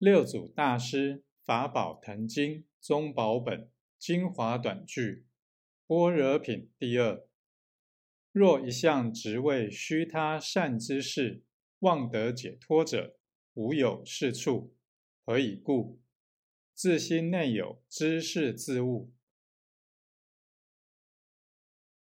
六祖大师法宝坛经宗宝本精华短句般若品第二。若一向只为虚他善之事，望得解脱者，无有是处。何以故？自心内有知识自物，